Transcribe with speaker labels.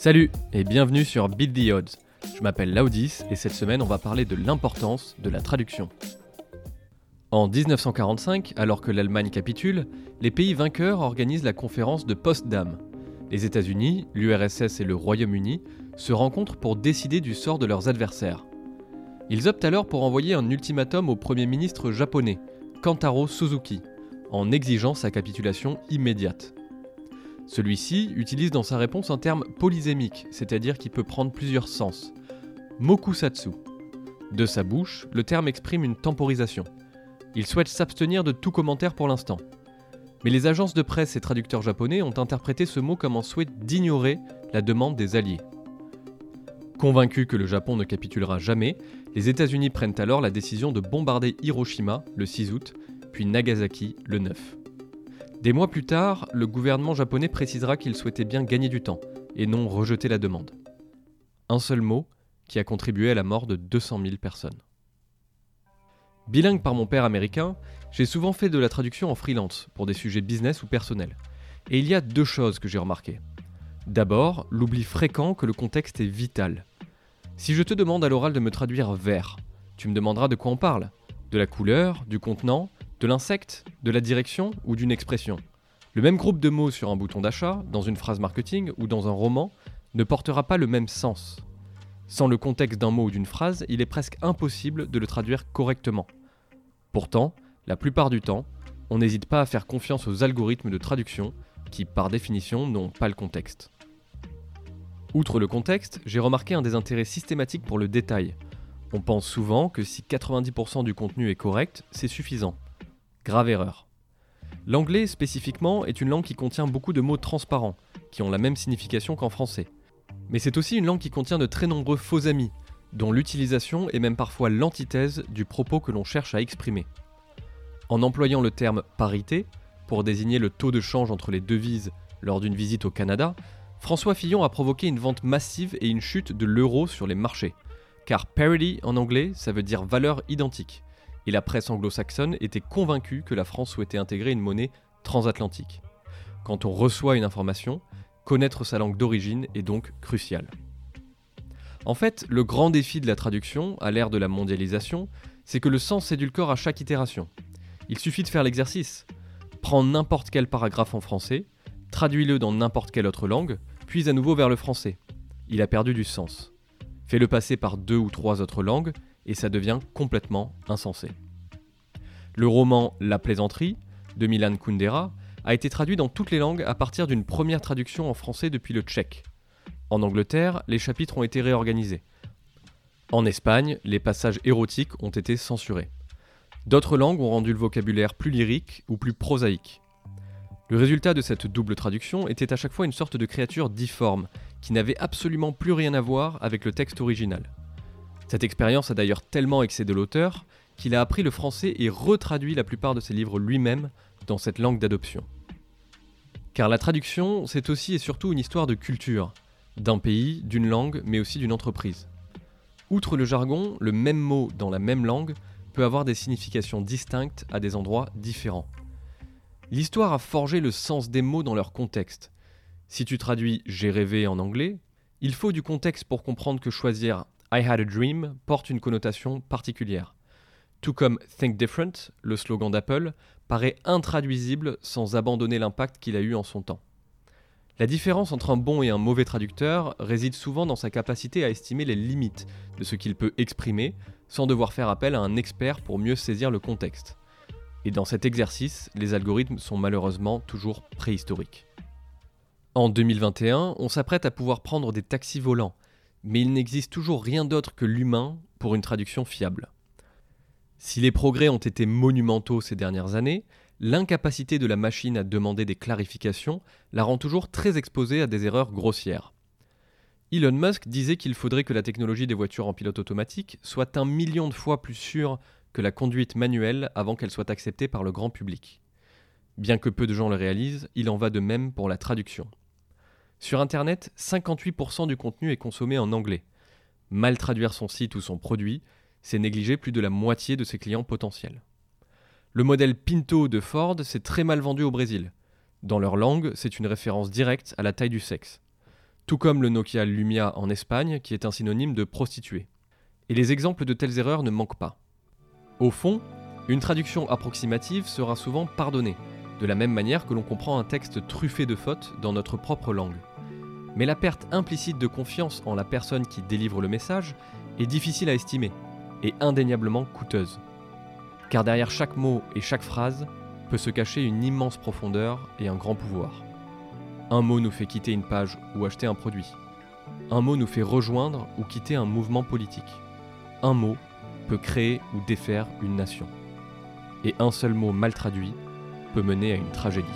Speaker 1: Salut et bienvenue sur Beat the Odds. Je m'appelle Laudis et cette semaine on va parler de l'importance de la traduction. En 1945, alors que l'Allemagne capitule, les pays vainqueurs organisent la conférence de Potsdam. Les États-Unis, l'URSS et le Royaume-Uni se rencontrent pour décider du sort de leurs adversaires. Ils optent alors pour envoyer un ultimatum au Premier ministre japonais, Kantaro Suzuki, en exigeant sa capitulation immédiate. Celui-ci utilise dans sa réponse un terme polysémique, c'est-à-dire qui peut prendre plusieurs sens. Mokusatsu. De sa bouche, le terme exprime une temporisation. Il souhaite s'abstenir de tout commentaire pour l'instant. Mais les agences de presse et traducteurs japonais ont interprété ce mot comme un souhait d'ignorer la demande des Alliés. Convaincus que le Japon ne capitulera jamais, les États-Unis prennent alors la décision de bombarder Hiroshima le 6 août, puis Nagasaki le 9. Des mois plus tard, le gouvernement japonais précisera qu'il souhaitait bien gagner du temps et non rejeter la demande. Un seul mot qui a contribué à la mort de 200 000 personnes. Bilingue par mon père américain, j'ai souvent fait de la traduction en freelance pour des sujets business ou personnels. Et il y a deux choses que j'ai remarquées. D'abord, l'oubli fréquent que le contexte est vital. Si je te demande à l'oral de me traduire vert, tu me demanderas de quoi on parle De la couleur, du contenant, de l'insecte, de la direction ou d'une expression. Le même groupe de mots sur un bouton d'achat, dans une phrase marketing ou dans un roman, ne portera pas le même sens. Sans le contexte d'un mot ou d'une phrase, il est presque impossible de le traduire correctement. Pourtant, la plupart du temps, on n'hésite pas à faire confiance aux algorithmes de traduction qui, par définition, n'ont pas le contexte. Outre le contexte, j'ai remarqué un désintérêt systématique pour le détail. On pense souvent que si 90% du contenu est correct, c'est suffisant. Grave erreur. L'anglais spécifiquement est une langue qui contient beaucoup de mots transparents, qui ont la même signification qu'en français. Mais c'est aussi une langue qui contient de très nombreux faux amis, dont l'utilisation est même parfois l'antithèse du propos que l'on cherche à exprimer. En employant le terme parité, pour désigner le taux de change entre les devises lors d'une visite au Canada, François Fillon a provoqué une vente massive et une chute de l'euro sur les marchés. Car parity en anglais, ça veut dire valeur identique et la presse anglo-saxonne était convaincue que la France souhaitait intégrer une monnaie transatlantique. Quand on reçoit une information, connaître sa langue d'origine est donc crucial. En fait, le grand défi de la traduction, à l'ère de la mondialisation, c'est que le sens s'édulcore à chaque itération. Il suffit de faire l'exercice. Prends n'importe quel paragraphe en français, traduis-le dans n'importe quelle autre langue, puis à nouveau vers le français. Il a perdu du sens. Fais-le passer par deux ou trois autres langues, et ça devient complètement insensé. Le roman La plaisanterie de Milan Kundera a été traduit dans toutes les langues à partir d'une première traduction en français depuis le tchèque. En Angleterre, les chapitres ont été réorganisés. En Espagne, les passages érotiques ont été censurés. D'autres langues ont rendu le vocabulaire plus lyrique ou plus prosaïque. Le résultat de cette double traduction était à chaque fois une sorte de créature difforme, qui n'avait absolument plus rien à voir avec le texte original. Cette expérience a d'ailleurs tellement excédé l'auteur qu'il a appris le français et retraduit la plupart de ses livres lui-même dans cette langue d'adoption. Car la traduction, c'est aussi et surtout une histoire de culture, d'un pays, d'une langue, mais aussi d'une entreprise. Outre le jargon, le même mot dans la même langue peut avoir des significations distinctes à des endroits différents. L'histoire a forgé le sens des mots dans leur contexte. Si tu traduis j'ai rêvé en anglais, il faut du contexte pour comprendre que choisir I Had a Dream porte une connotation particulière. Tout comme Think Different, le slogan d'Apple, paraît intraduisible sans abandonner l'impact qu'il a eu en son temps. La différence entre un bon et un mauvais traducteur réside souvent dans sa capacité à estimer les limites de ce qu'il peut exprimer sans devoir faire appel à un expert pour mieux saisir le contexte. Et dans cet exercice, les algorithmes sont malheureusement toujours préhistoriques. En 2021, on s'apprête à pouvoir prendre des taxis volants, mais il n'existe toujours rien d'autre que l'humain pour une traduction fiable. Si les progrès ont été monumentaux ces dernières années, l'incapacité de la machine à demander des clarifications la rend toujours très exposée à des erreurs grossières. Elon Musk disait qu'il faudrait que la technologie des voitures en pilote automatique soit un million de fois plus sûre que la conduite manuelle avant qu'elle soit acceptée par le grand public. Bien que peu de gens le réalisent, il en va de même pour la traduction. Sur Internet, 58% du contenu est consommé en anglais. Mal traduire son site ou son produit, c'est négliger plus de la moitié de ses clients potentiels. Le modèle Pinto de Ford s'est très mal vendu au Brésil. Dans leur langue, c'est une référence directe à la taille du sexe. tout comme le Nokia Lumia en Espagne, qui est un synonyme de prostituée. Et les exemples de telles erreurs ne manquent pas. Au fond, une traduction approximative sera souvent pardonnée, de la même manière que l'on comprend un texte truffé de fautes dans notre propre langue. Mais la perte implicite de confiance en la personne qui délivre le message est difficile à estimer et indéniablement coûteuse. Car derrière chaque mot et chaque phrase peut se cacher une immense profondeur et un grand pouvoir. Un mot nous fait quitter une page ou acheter un produit. Un mot nous fait rejoindre ou quitter un mouvement politique. Un mot peut créer ou défaire une nation. Et un seul mot mal traduit peut mener à une tragédie.